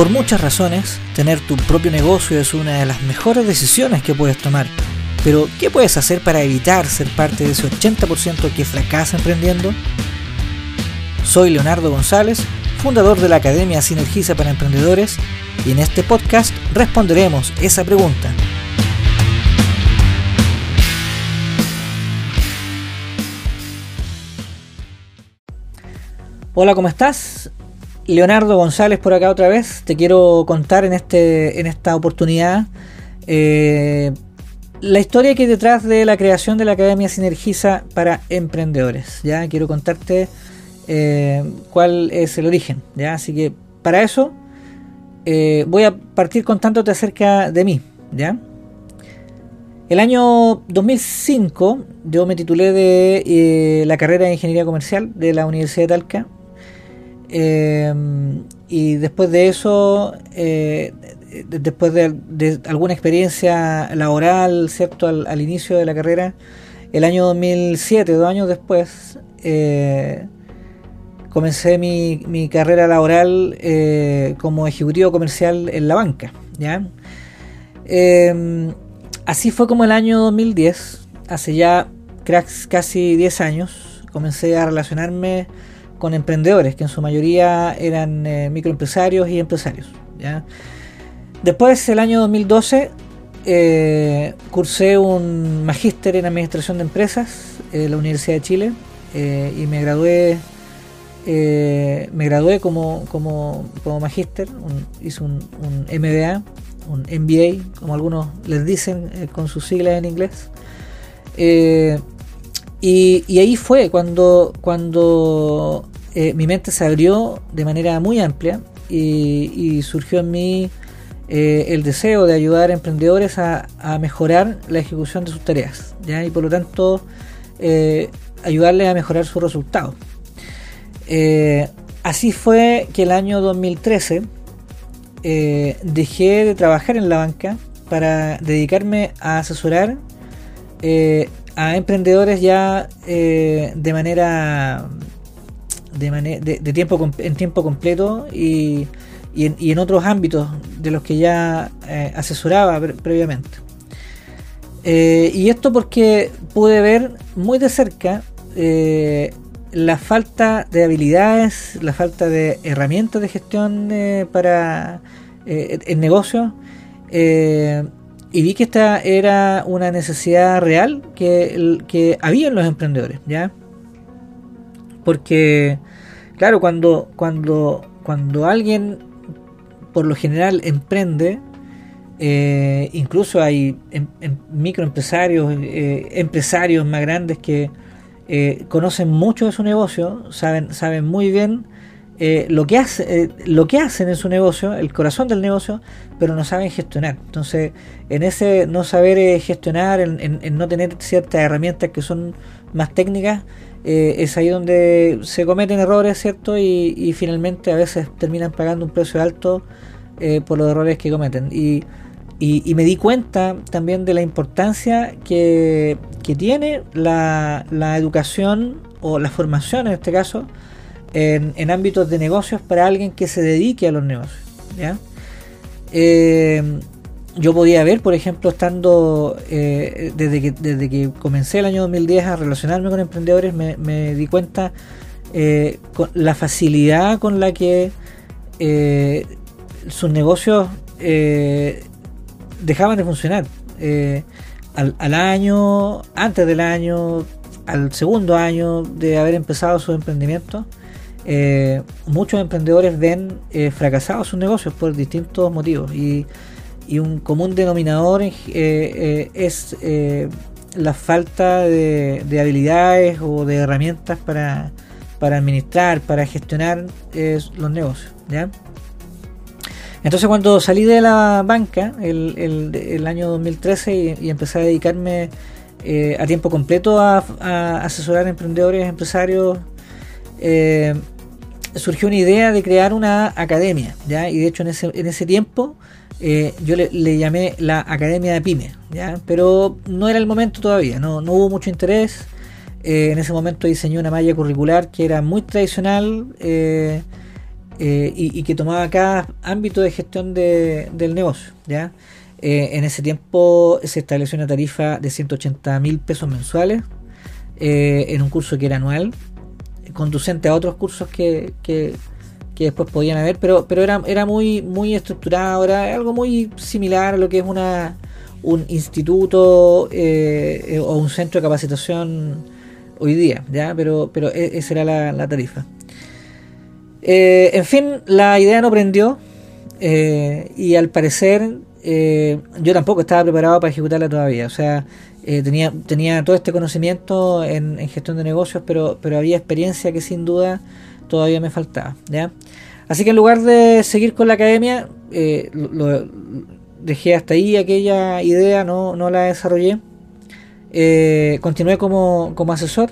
Por muchas razones, tener tu propio negocio es una de las mejores decisiones que puedes tomar. Pero, ¿qué puedes hacer para evitar ser parte de ese 80% que fracasa emprendiendo? Soy Leonardo González, fundador de la Academia Sinergiza para Emprendedores, y en este podcast responderemos esa pregunta. Hola, ¿cómo estás? Leonardo González por acá otra vez. Te quiero contar en, este, en esta oportunidad eh, la historia que hay detrás de la creación de la Academia Sinergiza para Emprendedores. ¿ya? Quiero contarte eh, cuál es el origen. ¿ya? Así que para eso eh, voy a partir contándote acerca de mí. ¿ya? El año 2005 yo me titulé de la carrera de Ingeniería Comercial de la Universidad de Talca eh, y después de eso, eh, después de, alguna experiencia laboral, ¿cierto? Al, inicio de la carrera, el año 2007, dos años después, eh, comencé mi, carrera laboral como ejecutivo comercial en la banca. ¿ya? así fue como el año 2010, hace ya casi 10 años, comencé a relacionarme con emprendedores, que en su mayoría eran eh, microempresarios y empresarios. ¿ya? Después, el año 2012, eh, cursé un magíster en Administración de Empresas en la Universidad de Chile eh, y me gradué me gradué como, como, como magíster, hice un, un, MBA, un MBA, como algunos les dicen con sus siglas en inglés. Y, ahí fue cuando, cuando eh, mi mente se abrió de manera muy amplia y, surgió en mí eh, el deseo de ayudar a emprendedores a, mejorar la ejecución de sus tareas y por lo tanto eh, ayudarles a mejorar sus resultados. así fue que el año 2013 dejé de trabajar en la banca para dedicarme a asesorar a emprendedores ya de manera de, de, tiempo en tiempo completo y, y, en, otros ámbitos de los que ya eh, asesoraba previamente. Eh, y esto porque pude ver muy de cerca eh, la falta de habilidades, la falta de herramientas de gestión para el negocio y vi que esta era una necesidad real que, que había en los emprendedores, ¿ya? Porque, claro, cuando, cuando, cuando alguien por lo general emprende, eh, incluso hay em, em, microempresarios, eh, empresarios más grandes que eh, conocen mucho de su negocio, saben, saben muy bien lo, que hace, lo que hacen en su negocio, el corazón del negocio, pero no saben gestionar. Entonces, en ese no saber gestionar, en no tener ciertas herramientas que son más técnicas, eh, es ahí donde se cometen errores, ¿cierto? Y, finalmente a veces terminan pagando un precio alto eh, por los errores que cometen. Y, me di cuenta también de la importancia que, tiene la, educación o la formación en este caso en, ámbitos de negocios para alguien que se dedique a los negocios. ¿ya? Eh, yo podía ver, por ejemplo, estando eh, desde, que, desde que comencé el año 2010 a relacionarme con emprendedores, me, di cuenta eh, con la facilidad con la que sus negocios dejaban de funcionar. Al, al, año, antes del año, al segundo año de haber empezado su emprendimiento, muchos emprendedores ven fracasados sus negocios por distintos motivos y y un común denominador eh, eh, es eh, la falta de, habilidades o de herramientas para, administrar, para gestionar los negocios. Entonces cuando salí de la banca el, año 2013 y, empecé a dedicarme a tiempo completo a, asesorar emprendedores, empresarios, surgió una idea de crear una academia, ¿ya? Y de hecho en ese, en ese tiempo eh, yo le, llamé la Academia de Pyme, ¿ya? pero no era el momento todavía, no, hubo mucho interés. Eh, en ese momento diseñé una malla curricular que era muy tradicional, eh, y, que tomaba cada ámbito de gestión del negocio. ¿ya? en ese tiempo se estableció una tarifa de 180 mil pesos mensuales en un curso que era anual, conducente a otros cursos que, que, después podían haber, pero, pero era, era muy, muy estructurado, era algo muy similar a lo que es una, un instituto eh, o un centro de capacitación hoy día, ¿ya? Pero, pero e, esa era la, tarifa. Eh, en fin, la idea no prendió eh, y al parecer yo tampoco estaba preparado para ejecutarla todavía. O sea, tenía, tenía todo este conocimiento en, gestión de negocios, pero, pero había experiencia que sin duda todavía me faltaba. ¿ya? Así que en lugar de seguir con la academia, lo, dejé hasta ahí aquella idea, no, no la desarrollé. Eh, continué como, asesor.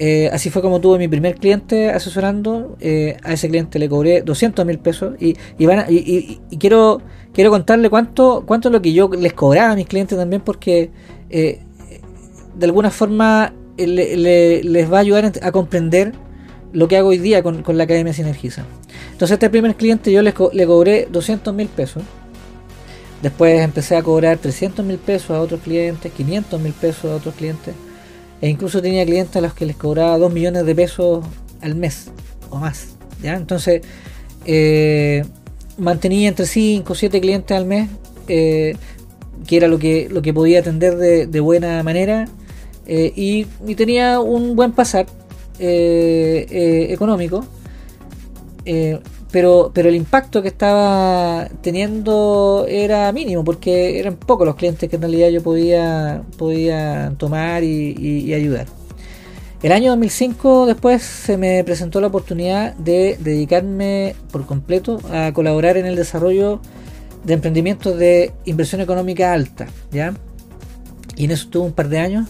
Eh, así fue como tuve mi primer cliente asesorando. Eh, a ese cliente le cobré 200 mil pesos. Y, y, quiero, quiero contarle cuánto, cuánto es lo que yo les cobraba a mis clientes también, porque de alguna forma les va a ayudar a comprender lo que hago hoy día con, la Academia Sinergiza. Entonces, este primer cliente yo le, le cobré 200 mil pesos. Después empecé a cobrar 300 mil pesos a otros clientes, 500 mil pesos a otros clientes. E incluso tenía clientes a los que les cobraba 2 millones de pesos al mes o más. ¿ya? Entonces, eh, mantenía entre 5 o 7 clientes al mes, eh, que era lo que, lo que podía atender de, buena manera. Eh, y, y, tenía un buen pasar económico pero, pero el impacto que estaba teniendo era mínimo, porque eran pocos los clientes que en realidad yo podía, podía tomar y, ayudar. El año 2005 después se me presentó la oportunidad de dedicarme por completo a colaborar en el desarrollo de emprendimientos de inversión económica alta, ¿ya? Y en eso estuve un par de años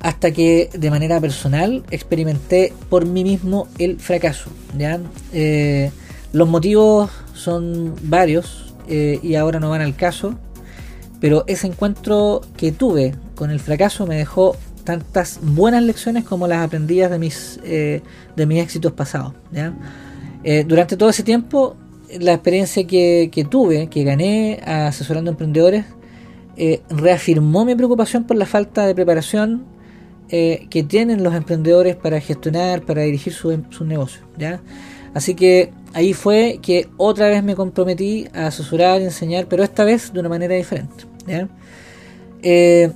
hasta que de manera personal experimenté por mí mismo el fracaso, ¿ya? Eh, los motivos son varios eh, y ahora no van al caso, pero ese encuentro que tuve con el fracaso me dejó tantas buenas lecciones como las aprendidas de mis, eh, de mis éxitos pasados. Eh, durante todo ese tiempo, la experiencia que, que tuve, que gané asesorando emprendedores, reafirmó mi preocupación por la falta de preparación que tienen los emprendedores para gestionar, para dirigir su negocios. ¿ya? Así que ahí fue que otra vez me comprometí a asesorar y enseñar, pero esta vez de una manera diferente. Eh,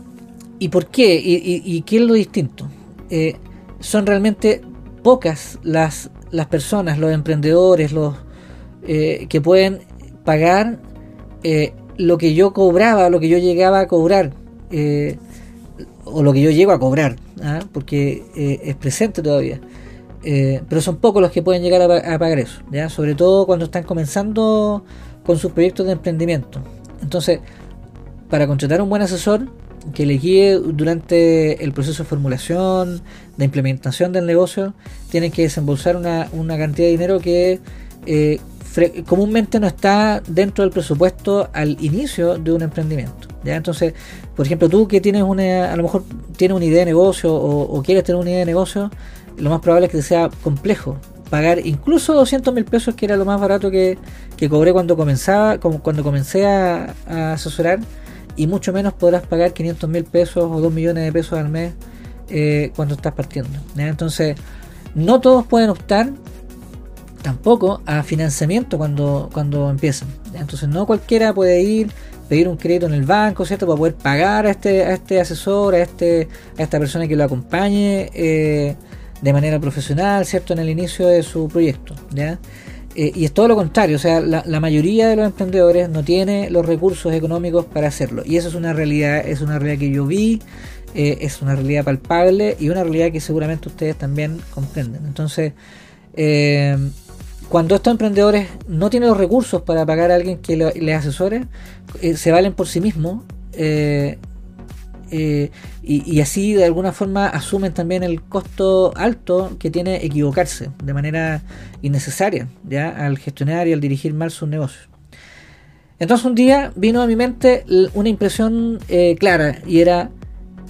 ¿Y por qué? ¿Y, qué es lo distinto? Eh, son realmente pocas las, las personas, los emprendedores, los eh, que pueden pagar lo que yo cobraba, lo que yo llegaba a cobrar, o lo que yo llego a cobrar, ¿ah? porque es presente todavía. Eh, pero son pocos los que pueden llegar a, pagar eso, ¿ya? sobre todo cuando están comenzando con sus proyectos de emprendimiento. Entonces, para contratar un buen asesor que le guíe durante el proceso de formulación, de implementación del negocio, tienen que desembolsar una, cantidad de dinero que eh, comúnmente no está dentro del presupuesto al inicio de un emprendimiento. ¿ya? Entonces, por ejemplo, tú que tienes una, a lo mejor tienes una idea de negocio o, o quieres tener una idea de negocio, lo más probable es que sea complejo pagar incluso 200 mil pesos, que era lo más barato que, cobré cuando comenzaba, cuando comencé a, asesorar, y mucho menos podrás pagar 500 mil pesos o 2 millones de pesos al mes eh, cuando estás partiendo. Entonces, no todos pueden optar tampoco a financiamiento cuando, cuando empiezan. Entonces, no cualquiera puede ir, pedir un crédito en el banco, ¿cierto? Para poder pagar a este, a este asesor, a, este, a esta persona que lo acompañe. Eh, de manera profesional, ¿cierto? En el inicio de su proyecto, ¿ya? Eh, y es todo lo contrario, o sea, la, mayoría de los emprendedores no tiene los recursos económicos para hacerlo. Y eso es una realidad, es una realidad que yo vi, eh, es una realidad palpable y una realidad que seguramente ustedes también comprenden. Entonces, eh, cuando estos emprendedores no tienen los recursos para pagar a alguien que les asesore, se valen por sí mismos eh, y, así de alguna forma asumen también el costo alto que tiene equivocarse de manera innecesaria al gestionar y al dirigir mal sus negocios. Entonces un día vino a mi mente una impresión eh, clara y era,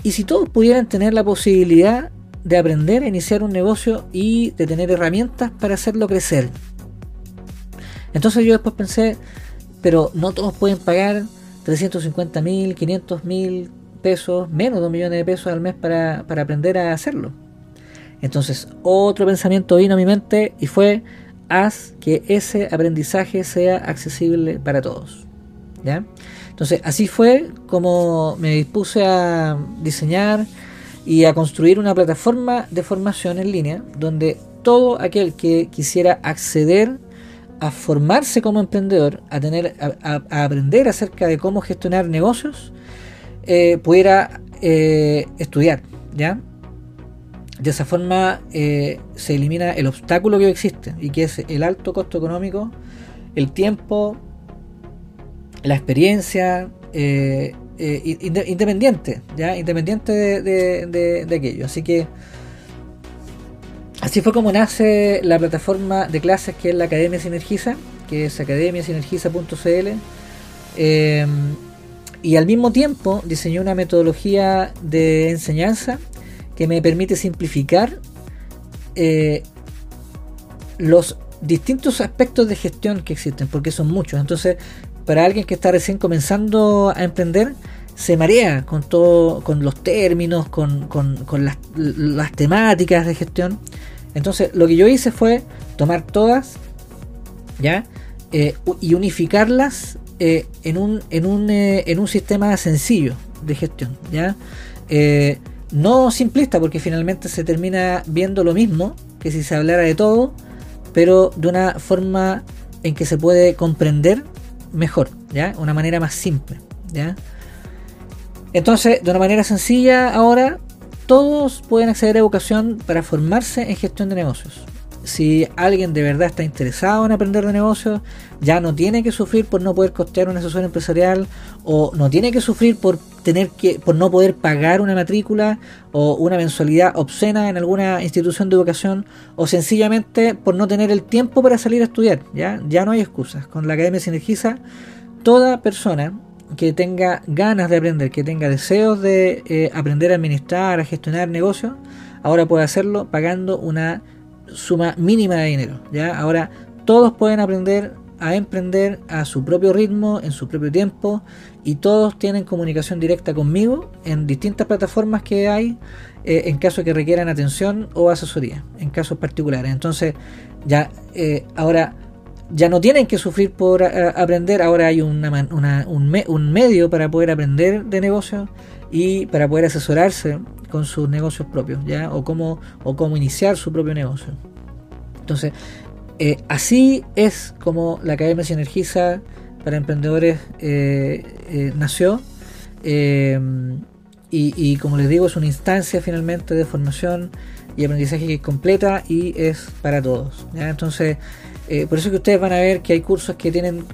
¿y si todos pudieran tener la posibilidad de aprender a iniciar un negocio y de tener herramientas para hacerlo crecer? Entonces yo después pensé, pero no todos pueden pagar 350 mil, 500 mil pesos, menos de un millón de pesos al mes para, para aprender a hacerlo. Entonces otro pensamiento vino a mi mente y fue, haz que ese aprendizaje sea accesible para todos. ¿Ya? Entonces, así fue como me dispuse a diseñar y a construir una plataforma de formación en línea donde todo aquel que quisiera acceder a formarse como emprendedor, a tener, a, aprender acerca de cómo gestionar negocios, eh, pudiera eh, estudiar, ¿ya? De esa forma eh, se elimina el obstáculo que existe y que es el alto costo económico, el tiempo, la experiencia eh, eh, independiente, ¿ya? Independiente de, aquello. Así que así fue como nace la plataforma de clases que es la Academia Sinergiza, que es academiasinergiza.cl. Em, y al mismo tiempo diseñó una metodología de enseñanza que me permite simplificar eh, los distintos aspectos de gestión que existen, porque son muchos. Entonces, para alguien que está recién comenzando a emprender, se marea con todo, con los términos, con, las, temáticas de gestión. Entonces, lo que yo hice fue tomar todas, ¿ya? Eh, y unificarlas eh, en, un, en, un, eh, en un sistema sencillo de gestión, ¿ya? no simplista, porque finalmente se termina viendo lo mismo que si se hablara de todo, pero de una forma en que se puede comprender mejor, ¿ya? Una manera más simple, ¿ya? Entonces, de una manera sencilla, ahora todos pueden acceder a educación para formarse en gestión de negocios. Si alguien de verdad está interesado en aprender de negocios, ya no tiene que sufrir por no poder costear una asesor empresarial o no tiene que sufrir por tener que por no poder pagar una matrícula o una mensualidad obscena en alguna institución de educación o sencillamente por no tener el tiempo para salir a estudiar, ya ya no hay excusas. Con la Academia Sinergiza toda persona que tenga ganas de aprender, que tenga deseos de eh, aprender a administrar, a gestionar negocios, ahora puede hacerlo pagando una suma mínima de dinero. ¿ya? Ahora todos pueden aprender a emprender a su propio ritmo, en su propio tiempo, y todos tienen comunicación directa conmigo en distintas plataformas que hay eh, en caso que requieran atención o asesoría, en casos particulares. Entonces, ya eh, ahora ya no tienen que sufrir por eh, aprender, ahora hay un, un, medio para poder aprender de negocios y para poder asesorarse con sus negocios propios, ¿ya? O cómo, o cómo iniciar su propio negocio. Entonces, eh, así es como la Academia Sinergiza para Emprendedores eh, nació. Y, como les digo, es una instancia finalmente de formación y aprendizaje que es completa y es para todos. Entonces, por eso que ustedes van a ver que hay cursos que tienen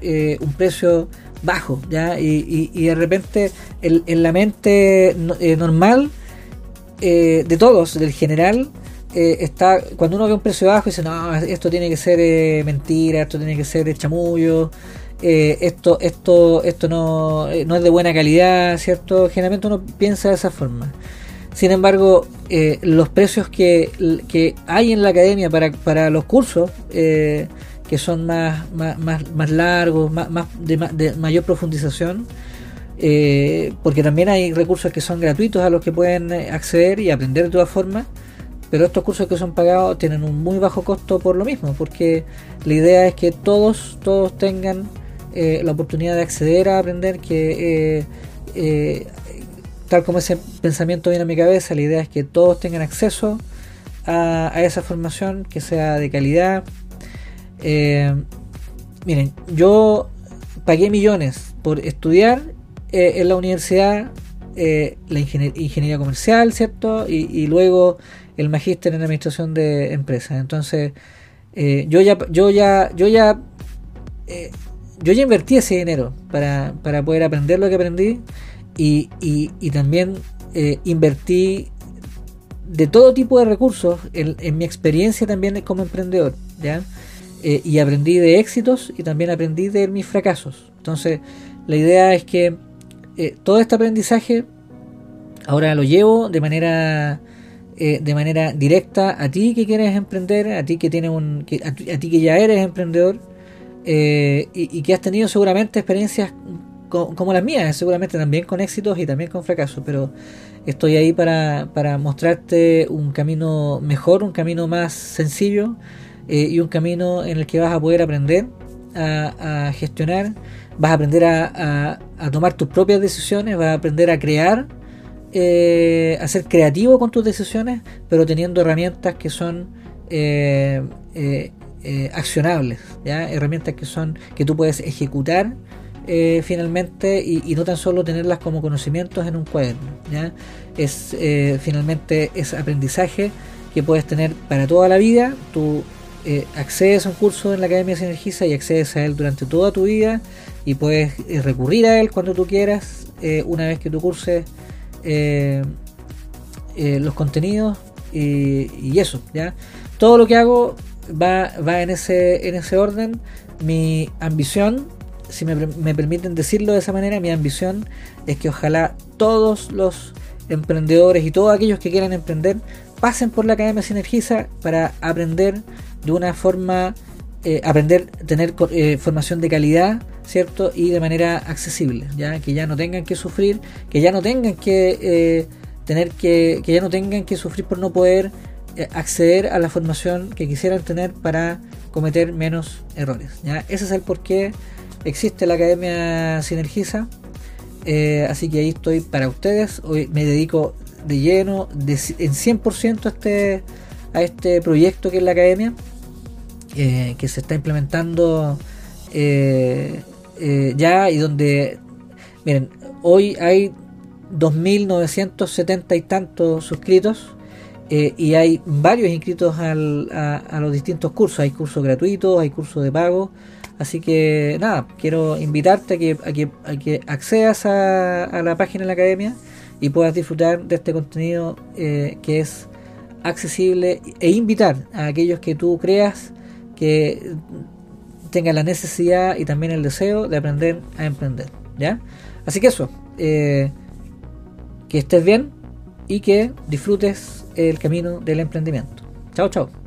un precio bajo, ¿ya? Y, de repente en la mente normal eh, de todos, del general, eh, está cuando uno ve un precio bajo dice no esto tiene que ser eh, mentira esto tiene que ser chamullo esto esto esto no, no es de buena calidad cierto generalmente uno piensa de esa forma sin embargo los precios que, que, hay en la academia para, para los cursos que son más, más, más, largos más, más de, mayor profundización eh, porque también hay recursos que son gratuitos a los que pueden eh, acceder y aprender de todas formas, pero estos cursos que son pagados tienen un muy bajo costo por lo mismo, porque la idea es que todos, todos tengan eh, la oportunidad de acceder a aprender, que tal como ese pensamiento viene a mi cabeza, la idea es que todos tengan acceso a, esa formación, que sea de calidad. miren, yo pagué millones por estudiar eh, en la universidad eh, la ingeniería comercial, ¿cierto? Y, luego el magíster en administración de empresas. Entonces, eh, yo ya, yo ya, yo ya, yo ya invertí ese dinero para, para, poder aprender lo que aprendí y, y, también invertí de todo tipo de recursos en, mi experiencia también como emprendedor, ¿ya? y aprendí de éxitos y también aprendí de mis fracasos. Entonces, la idea es que eh, todo este aprendizaje ahora lo llevo de manera eh, de manera directa a ti que quieres emprender, a ti que tienes un, a, ti que ya eres emprendedor eh, y, que has tenido seguramente experiencias como las mías, seguramente también con éxitos y también con fracasos, pero estoy ahí para, para mostrarte un camino mejor, un camino más sencillo eh, y un camino en el que vas a poder aprender a, gestionar, vas a aprender a, tomar tus propias decisiones, vas a aprender a crear, eh, a ser creativo con tus decisiones, pero teniendo herramientas que son eh, accionables, ¿ya? herramientas que son que tú puedes ejecutar eh, finalmente y, no tan solo tenerlas como conocimientos en un cuaderno. ¿ya? Es eh, finalmente es aprendizaje que puedes tener para toda la vida. Tú eh, accedes a un curso en la Academia Sinergiza y accedes a él durante toda tu vida y puedes recurrir a él cuando tú quieras una vez que tú curses los contenidos y, eso. ¿ya? Todo lo que hago va, va en, ese, en ese orden. Mi ambición si me, permiten decirlo de esa manera, mi ambición es que ojalá todos los emprendedores y todos aquellos que quieran emprender pasen por la Academia Sinergiza para aprender de una forma, eh, aprender, tener eh, formación de calidad, ¿cierto? Y de manera accesible, ya que ya no tengan que sufrir, que ya no tengan que eh, tener que, que ya no tengan que sufrir por no poder acceder a la formación que quisieran tener para cometer menos errores. ¿ya? Ese es el porqué existe la Academia Sinergiza, eh, así que ahí estoy para ustedes. Hoy me dedico de lleno, de, en 100% a este, a este proyecto que es la Academia, eh, que se está implementando eh, ya y donde, miren, hoy hay 2.970 y tantos suscritos. y hay varios inscritos a, a, los distintos cursos. Hay cursos gratuitos, hay cursos de pago. Así que nada, quiero invitarte a que, a que, accedas a, la página de la academia y puedas disfrutar de este contenido eh, que es accesible e invitar a aquellos que tú creas que tengan la necesidad y también el deseo de aprender a emprender. ¿ya? Así que eso, eh, que estés bien y que disfrutes el camino del emprendimiento. Chao, chao.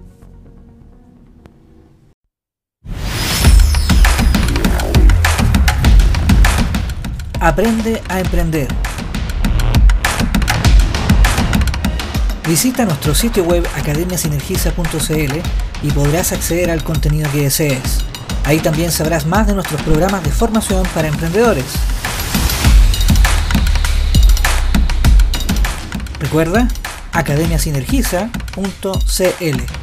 Aprende a emprender. Visita nuestro sitio web academiasinergiza.cl y podrás acceder al contenido que desees. Ahí también sabrás más de nuestros programas de formación para emprendedores. Recuerda academiasinergiza.cl